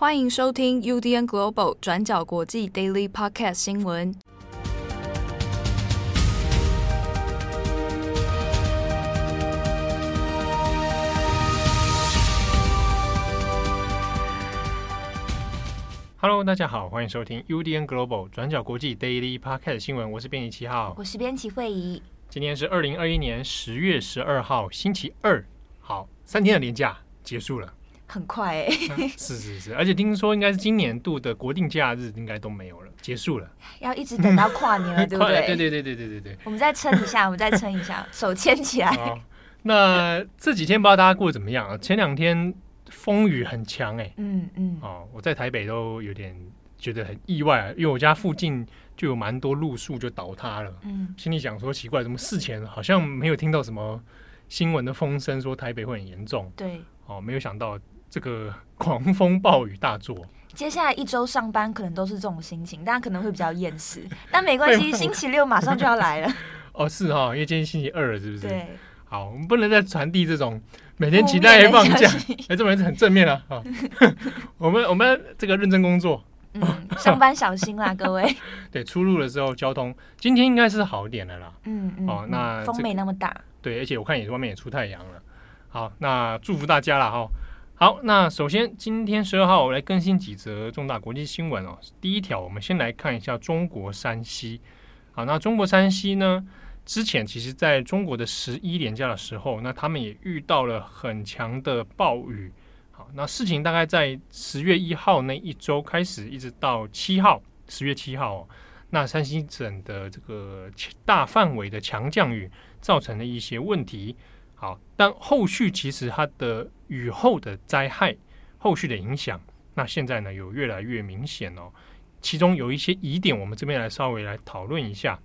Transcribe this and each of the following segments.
欢迎收听 UDN Global 转角国际 Daily Podcast 新闻。Hello，大家好，欢迎收听 UDN Global 转角国际 Daily Podcast 新闻。我是编辑七号，我是编辑慧仪。今天是二零二一年十月十二号，星期二。好，三天的连假结束了。很快 哎、是是是，而且听说应该是今年度的国定假日应该都没有了，结束了，要一直等到跨年了，对不对？对对对对对对对。我们再撑一下，我们再撑一下，手牵起来。那这几天不知道大家过得怎么样啊？前两天风雨很强哎、欸，嗯嗯，哦，我在台北都有点觉得很意外啊，因为我家附近就有蛮多路树就倒塌了，嗯，心里想说奇怪，怎么事前好像没有听到什么新闻的风声说台北会很严重？对，哦，没有想到。这个狂风暴雨大作，接下来一周上班可能都是这种心情，大家可能会比较厌世，但没关系，星期六马上就要来了。哦，是哈、哦，因为今天星期二了，是不是？对。好，我们不能再传递这种每天期待放假，哎，这种人是很正面啊。好，我们我们这个认真工作，嗯，上班小心啦，各位。对，出入的时候交通，今天应该是好一点的啦。嗯嗯。哦，那、这个、风没那么大。对，而且我看也是外面也出太阳了。好，那祝福大家了哈。好，那首先今天十二号我来更新几则重大国际新闻哦。第一条，我们先来看一下中国山西。好，那中国山西呢，之前其实在中国的十一连假的时候，那他们也遇到了很强的暴雨。好，那事情大概在十月一号那一周开始，一直到七号，十月七号哦，那山西省的这个大范围的强降雨造成了一些问题。好，但后续其实它的雨后的灾害、后续的影响，那现在呢有越来越明显哦。其中有一些疑点，我们这边来稍微来讨论一下。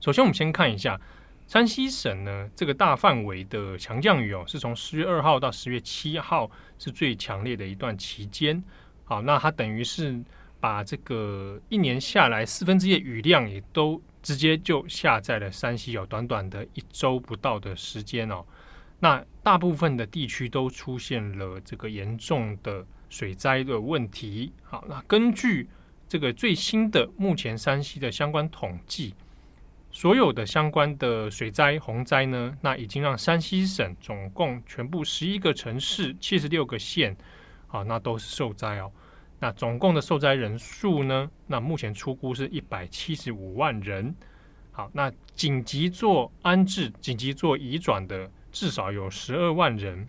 首先，我们先看一下山西省呢这个大范围的强降雨哦，是从十月二号到十月七号是最强烈的一段期间。好，那它等于是把这个一年下来四分之一的雨量也都直接就下在了山西哦，短短的一周不到的时间哦。那大部分的地区都出现了这个严重的水灾的问题。好，那根据这个最新的目前山西的相关统计，所有的相关的水灾洪灾呢，那已经让山西省总共全部十一个城市、七十六个县，好，那都是受灾哦。那总共的受灾人数呢，那目前出估是一百七十五万人。好，那紧急做安置、紧急做移转的。至少有十二万人，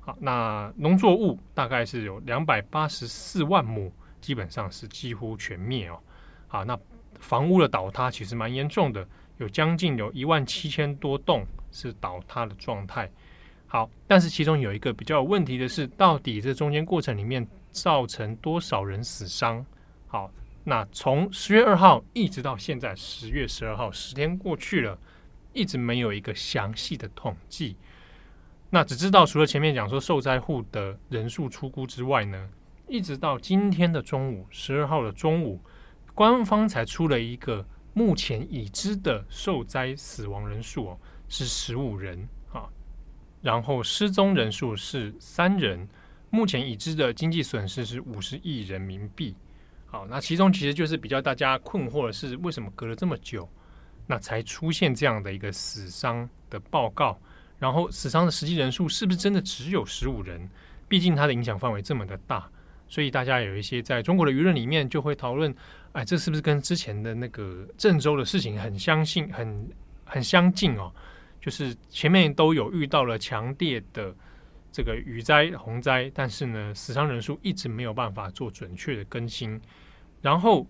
好，那农作物大概是有两百八十四万亩，基本上是几乎全灭哦。好，那房屋的倒塌其实蛮严重的，有将近有一万七千多栋是倒塌的状态。好，但是其中有一个比较有问题的是，到底这中间过程里面造成多少人死伤？好，那从十月二号一直到现在十月十二号，十天过去了。一直没有一个详细的统计，那只知道除了前面讲说受灾户的人数出估之外呢，一直到今天的中午，十二号的中午，官方才出了一个目前已知的受灾死亡人数哦，是十五人啊，然后失踪人数是三人，目前已知的经济损失是五十亿人民币。好，那其中其实就是比较大家困惑的是，为什么隔了这么久？那才出现这样的一个死伤的报告，然后死伤的实际人数是不是真的只有十五人？毕竟它的影响范围这么的大，所以大家有一些在中国的舆论里面就会讨论：哎，这是不是跟之前的那个郑州的事情很相信、很很相近哦？就是前面都有遇到了强烈的这个雨灾、洪灾，但是呢，死伤人数一直没有办法做准确的更新，然后。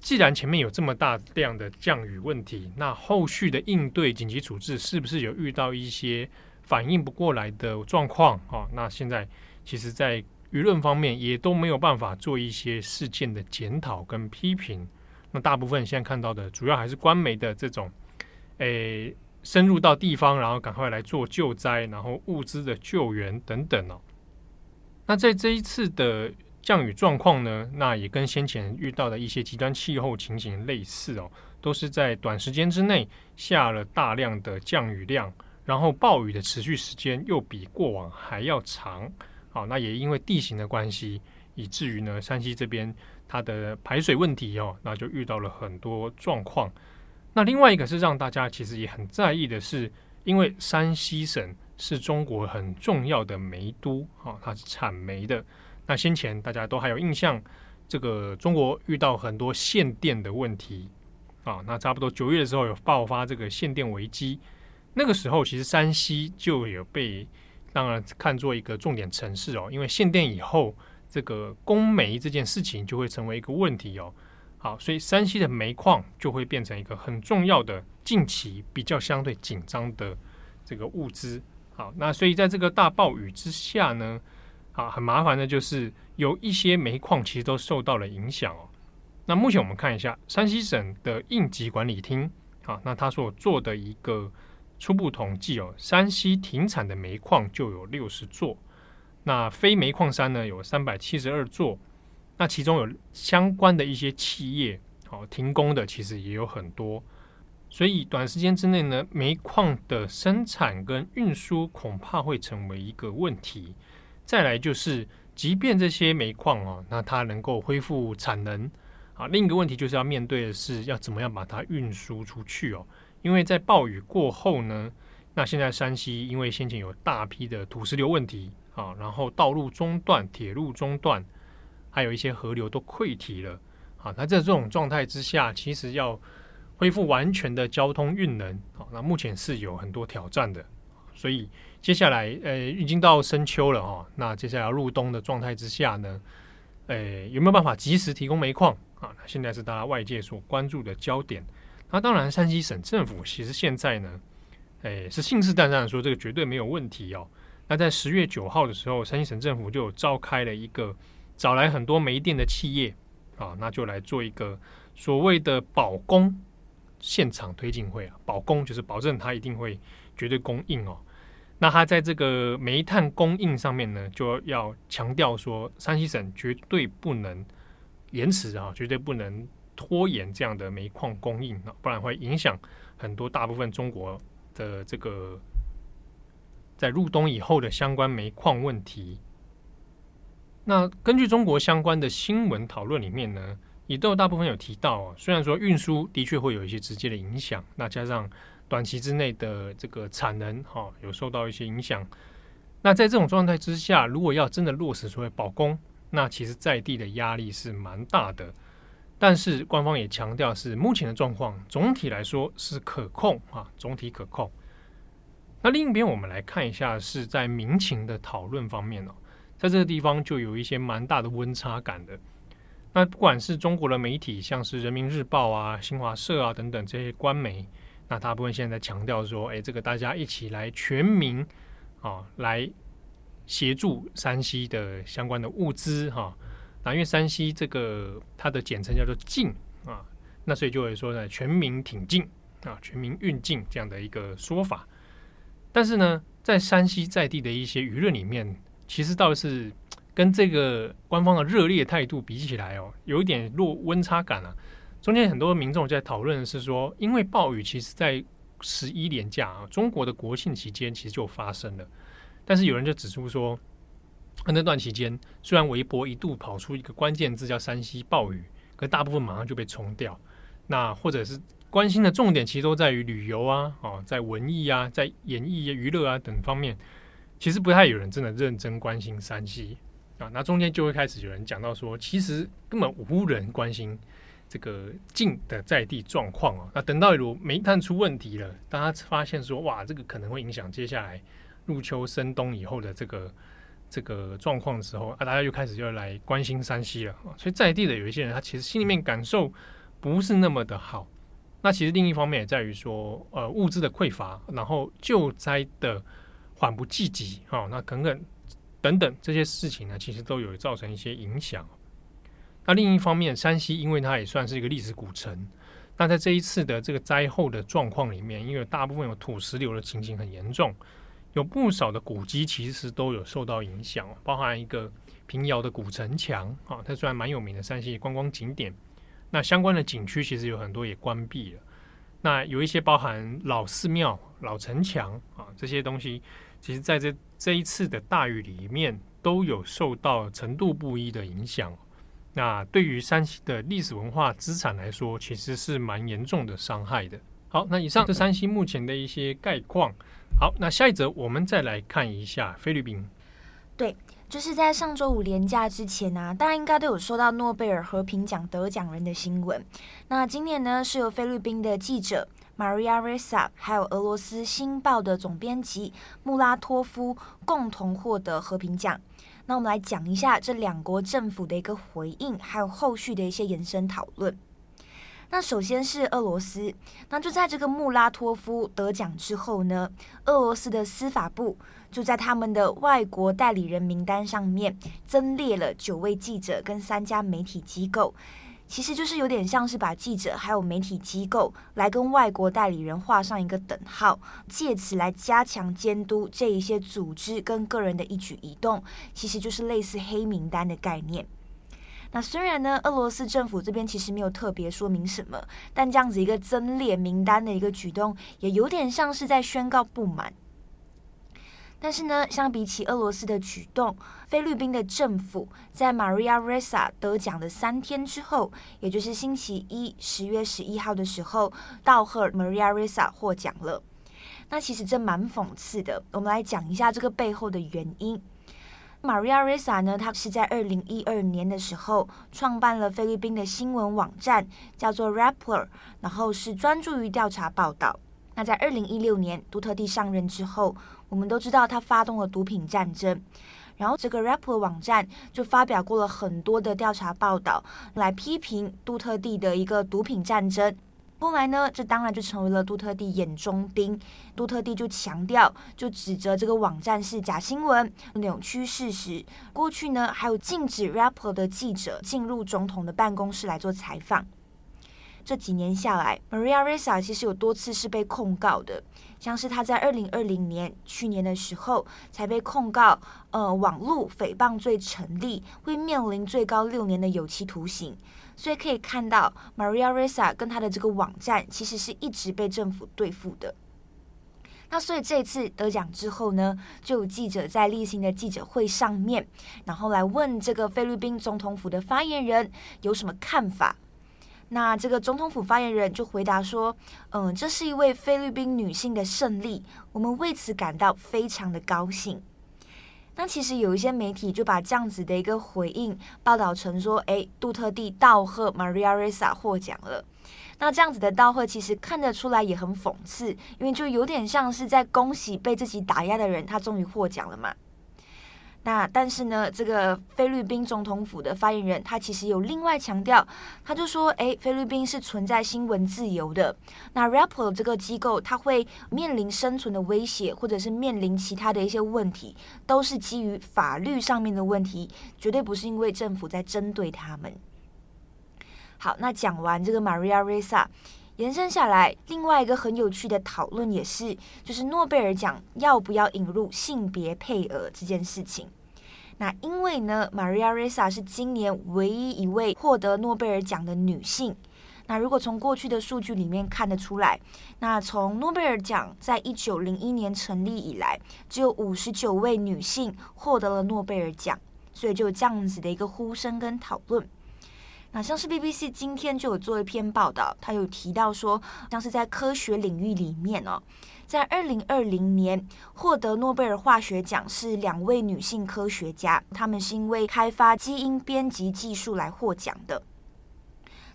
既然前面有这么大量的降雨问题，那后续的应对紧急处置是不是有遇到一些反应不过来的状况？啊，那现在其实，在舆论方面也都没有办法做一些事件的检讨跟批评。那大部分现在看到的，主要还是官媒的这种，诶，深入到地方，然后赶快来做救灾，然后物资的救援等等哦。那在这一次的。降雨状况呢，那也跟先前遇到的一些极端气候情形类似哦，都是在短时间之内下了大量的降雨量，然后暴雨的持续时间又比过往还要长。好，那也因为地形的关系，以至于呢，山西这边它的排水问题哦，那就遇到了很多状况。那另外一个是让大家其实也很在意的是，因为山西省是中国很重要的煤都啊，它是产煤的。那先前大家都还有印象，这个中国遇到很多限电的问题啊，那差不多九月的时候有爆发这个限电危机。那个时候其实山西就有被当然看作一个重点城市哦，因为限电以后，这个供煤这件事情就会成为一个问题哦。好，所以山西的煤矿就会变成一个很重要的近期比较相对紧张的这个物资。好，那所以在这个大暴雨之下呢，啊，很麻烦的就是有一些煤矿其实都受到了影响哦。那目前我们看一下山西省的应急管理厅，啊，那他所做的一个初步统计哦，山西停产的煤矿就有六十座，那非煤矿山呢有三百七十二座。那其中有相关的一些企业，好停工的其实也有很多，所以短时间之内呢，煤矿的生产跟运输恐怕会成为一个问题。再来就是，即便这些煤矿哦，那它能够恢复产能啊，另一个问题就是要面对的是要怎么样把它运输出去哦，因为在暴雨过后呢，那现在山西因为先前有大批的土石流问题啊，然后道路中断、铁路中断。还有一些河流都溃堤了，啊，那在这种状态之下，其实要恢复完全的交通运能，啊，那目前是有很多挑战的。所以接下来，呃，已经到深秋了哈，那接下来入冬的状态之下呢，呃，有没有办法及时提供煤矿啊？现在是大家外界所关注的焦点。那当然，山西省政府其实现在呢，诶，是信誓旦旦的说这个绝对没有问题哦。那在十月九号的时候，山西省政府就召开了一个。找来很多煤电的企业啊，那就来做一个所谓的保供现场推进会啊。保供就是保证它一定会绝对供应哦。那它在这个煤炭供应上面呢，就要强调说，山西省绝对不能延迟啊，绝对不能拖延这样的煤矿供应啊，不然会影响很多大部分中国的这个在入冬以后的相关煤矿问题。那根据中国相关的新闻讨论里面呢，也都有大部分有提到啊，虽然说运输的确会有一些直接的影响，那加上短期之内的这个产能哈有受到一些影响，那在这种状态之下，如果要真的落实所谓保供，那其实在地的压力是蛮大的。但是官方也强调是目前的状况总体来说是可控啊，总体可控。那另一边我们来看一下是在民情的讨论方面哦。在这个地方就有一些蛮大的温差感的。那不管是中国的媒体，像是人民日报啊、新华社啊等等这些官媒，那大部分现在强调说，哎，这个大家一起来全民啊，来协助山西的相关的物资哈。那因为山西这个它的简称叫做“进”啊，那所以就会说呢，全民挺进啊，全民运进这样的一个说法。但是呢，在山西在地的一些舆论里面，其实倒是跟这个官方的热烈态度比起来哦，有一点落温差感啊。中间很多民众在讨论的是说，因为暴雨其实在十一连假啊，中国的国庆期间其实就发生了。但是有人就指出说，那段期间虽然微博一度跑出一个关键字叫“山西暴雨”，可大部分马上就被冲掉。那或者是关心的重点其实都在于旅游啊，哦，在文艺啊，在演艺、娱乐啊等方面。其实不太有人真的认真关心山西啊，那中间就会开始有人讲到说，其实根本无人关心这个晋的在地状况哦。那等到如煤炭出问题了，大家发现说，哇，这个可能会影响接下来入秋深冬以后的这个这个状况的时候啊，大家又开始就来关心山西了。所以在地的有一些人，他其实心里面感受不是那么的好。那其实另一方面也在于说，呃，物资的匮乏，然后救灾的。缓不济急，哈，那等等等等这些事情呢，其实都有造成一些影响。那另一方面，山西因为它也算是一个历史古城，那在这一次的这个灾后的状况里面，因为大部分有土石流的情形很严重，有不少的古迹其实都有受到影响，包含一个平遥的古城墙，啊，它虽然蛮有名的山西观光景点，那相关的景区其实有很多也关闭了。那有一些包含老寺庙、老城墙啊这些东西。其实在这这一次的大雨里面，都有受到程度不一的影响。那对于山西的历史文化资产来说，其实是蛮严重的伤害的。好，那以上是山西目前的一些概况。好，那下一则我们再来看一下菲律宾。对，就是在上周五连假之前啊，大家应该都有收到诺贝尔和平奖得奖人的新闻。那今年呢，是由菲律宾的记者 Maria Ressa，还有俄罗斯《新报》的总编辑穆拉托夫共同获得和平奖。那我们来讲一下这两国政府的一个回应，还有后续的一些延伸讨论。那首先是俄罗斯，那就在这个穆拉托夫得奖之后呢，俄罗斯的司法部就在他们的外国代理人名单上面增列了九位记者跟三家媒体机构，其实就是有点像是把记者还有媒体机构来跟外国代理人画上一个等号，借此来加强监督这一些组织跟个人的一举一动，其实就是类似黑名单的概念。那虽然呢，俄罗斯政府这边其实没有特别说明什么，但这样子一个增列名单的一个举动，也有点像是在宣告不满。但是呢，相比起俄罗斯的举动，菲律宾的政府在 Maria Ressa 得奖的三天之后，也就是星期一十月十一号的时候，道贺 Maria Ressa 获奖了。那其实这蛮讽刺的，我们来讲一下这个背后的原因。Maria Ressa 呢，她是在二零一二年的时候创办了菲律宾的新闻网站，叫做 Rappler，然后是专注于调查报道。那在二零一六年杜特地上任之后，我们都知道他发动了毒品战争，然后这个 Rapper 网站就发表过了很多的调查报道，来批评杜特地的一个毒品战争。后来呢，这当然就成为了杜特地眼中钉。杜特地就强调，就指责这个网站是假新闻，扭曲事实。过去呢，还有禁止 rapper 的记者进入总统的办公室来做采访。这几年下来，Maria r e s a 其实有多次是被控告的，像是他在二零二零年去年的时候才被控告，呃，网络诽谤罪成立，会面临最高六年的有期徒刑。所以可以看到，Maria Ressa 跟他的这个网站其实是一直被政府对付的。那所以这次得奖之后呢，就有记者在例行的记者会上面，然后来问这个菲律宾总统府的发言人有什么看法。那这个总统府发言人就回答说：“嗯，这是一位菲律宾女性的胜利，我们为此感到非常的高兴。”那其实有一些媒体就把这样子的一个回应报道成说，哎，杜特地道贺 Maria Ressa 获奖了。那这样子的道贺其实看得出来也很讽刺，因为就有点像是在恭喜被自己打压的人，他终于获奖了嘛。那但是呢，这个菲律宾总统府的发言人他其实有另外强调，他就说，哎，菲律宾是存在新闻自由的。那 r a p p e r 这个机构，他会面临生存的威胁，或者是面临其他的一些问题，都是基于法律上面的问题，绝对不是因为政府在针对他们。好，那讲完这个 Maria Ressa，延伸下来，另外一个很有趣的讨论也是，就是诺贝尔奖要不要引入性别配额这件事情。那因为呢，Maria Ressa 是今年唯一一位获得诺贝尔奖的女性。那如果从过去的数据里面看得出来，那从诺贝尔奖在一九零一年成立以来，只有五十九位女性获得了诺贝尔奖，所以就这样子的一个呼声跟讨论。那像是 BBC 今天就有做一篇报道，他有提到说，像是在科学领域里面哦。在二零二零年获得诺贝尔化学奖是两位女性科学家，她们是因为开发基因编辑技术来获奖的。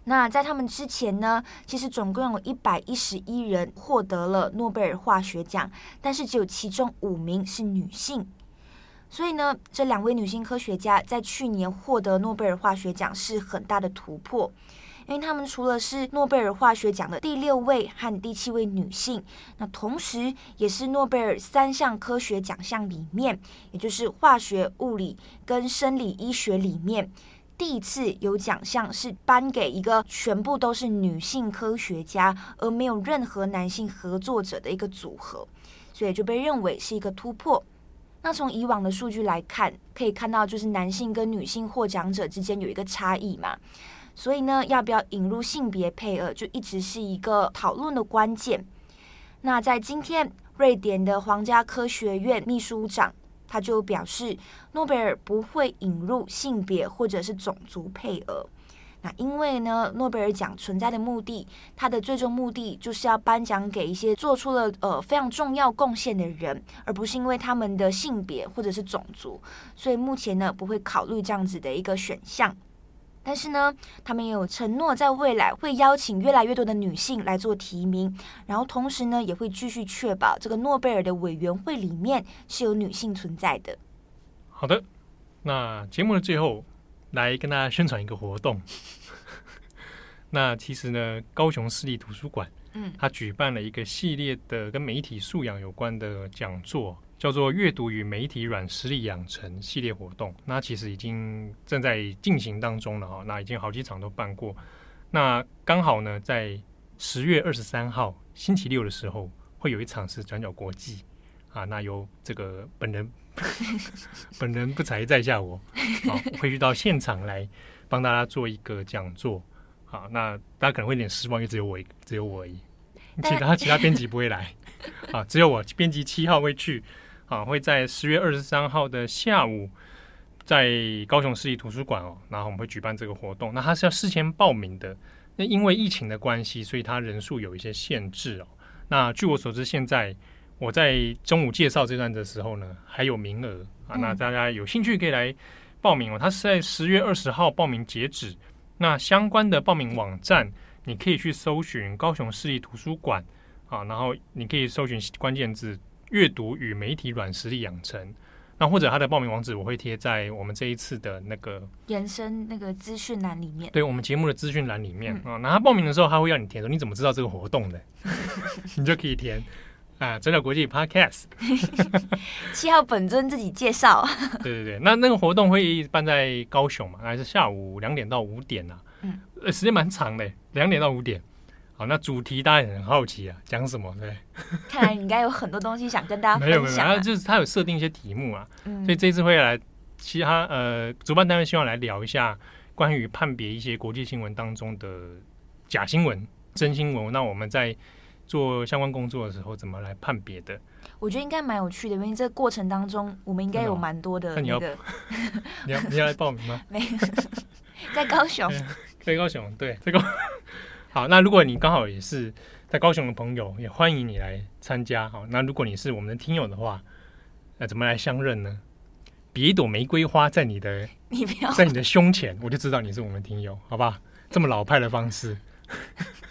那在他们之前呢，其实总共有一百一十一人获得了诺贝尔化学奖，但是只有其中五名是女性。所以呢，这两位女性科学家在去年获得诺贝尔化学奖是很大的突破。因为他们除了是诺贝尔化学奖的第六位和第七位女性，那同时也是诺贝尔三项科学奖项里面，也就是化学、物理跟生理医学里面，第一次有奖项是颁给一个全部都是女性科学家，而没有任何男性合作者的一个组合，所以就被认为是一个突破。那从以往的数据来看，可以看到就是男性跟女性获奖者之间有一个差异嘛。所以呢，要不要引入性别配额，就一直是一个讨论的关键。那在今天，瑞典的皇家科学院秘书长他就表示，诺贝尔不会引入性别或者是种族配额。那因为呢，诺贝尔奖存在的目的，它的最终目的就是要颁奖给一些做出了呃非常重要贡献的人，而不是因为他们的性别或者是种族。所以目前呢，不会考虑这样子的一个选项。但是呢，他们也有承诺，在未来会邀请越来越多的女性来做提名，然后同时呢，也会继续确保这个诺贝尔的委员会里面是有女性存在的。好的，那节目的最后。来跟大家宣传一个活动。那其实呢，高雄市立图书馆，嗯，他举办了一个系列的跟媒体素养有关的讲座，叫做“阅读与媒体软实力养成”系列活动。那其实已经正在进行当中了哈，那已经好几场都办过。那刚好呢，在十月二十三号星期六的时候，会有一场是转角国际啊，那由这个本人。本人不才在下我，好，会去到现场来帮大家做一个讲座。好，那大家可能会有点失望，因为只有我，只有我而已，其他其他编辑不会来。啊，只有我编辑七号会去。啊，会在十月二十三号的下午，在高雄市立图书馆哦，然后我们会举办这个活动。那它是要事先报名的，那因为疫情的关系，所以它人数有一些限制哦。那据我所知，现在。我在中午介绍这段的时候呢，还有名额啊，那大家有兴趣可以来报名哦。它是在十月二十号报名截止，那相关的报名网站你可以去搜寻高雄市立图书馆啊，然后你可以搜寻关键字“阅读与媒体软实力养成”，那或者他的报名网址我会贴在我们这一次的那个延伸那个资讯栏里面，对我们节目的资讯栏里面啊。那他报名的时候，他会要你填说你怎么知道这个活动的，你就可以填。啊，真的国际 Podcast，七号本尊自己介绍。对对对，那那个活动会办在高雄嘛？还是下午两点到五点啊？嗯，时间蛮长的，两点到五点。好，那主题大家也很好奇啊，讲什么？对，看来你应该有很多东西想跟大家 分享，啊。没有没有，他就是他有设定一些题目啊，嗯、所以这次会来其他呃，主办单位希望来聊一下关于判别一些国际新闻当中的假新闻、真新闻。那我们在。做相关工作的时候，怎么来判别的？我觉得应该蛮有趣的，因为这个过程当中，我们应该有蛮多的那个。你要 你要来报名吗？没有，在高雄。在高雄，对，这个好。那如果你刚好也是在高雄的朋友，也欢迎你来参加。好，那如果你是我们的听友的话，那怎么来相认呢？别一朵玫瑰花在你的，你不要在你的胸前，我就知道你是我们听友，好吧？这么老派的方式。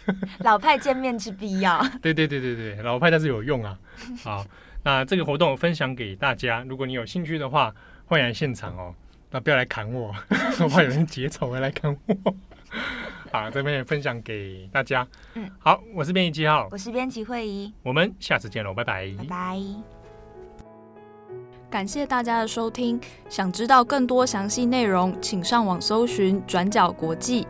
老派见面之必要，对对对对对，老派但是有用啊。好，那这个活动我分享给大家，如果你有兴趣的话，欢迎来现场哦。那不要来砍我，我怕有人结仇会来砍我。好，这边也分享给大家。嗯，好，我是编辑七号，我是编辑惠仪，我们下次见喽，拜拜，拜拜。感谢大家的收听，想知道更多详细内容，请上网搜寻转角国际。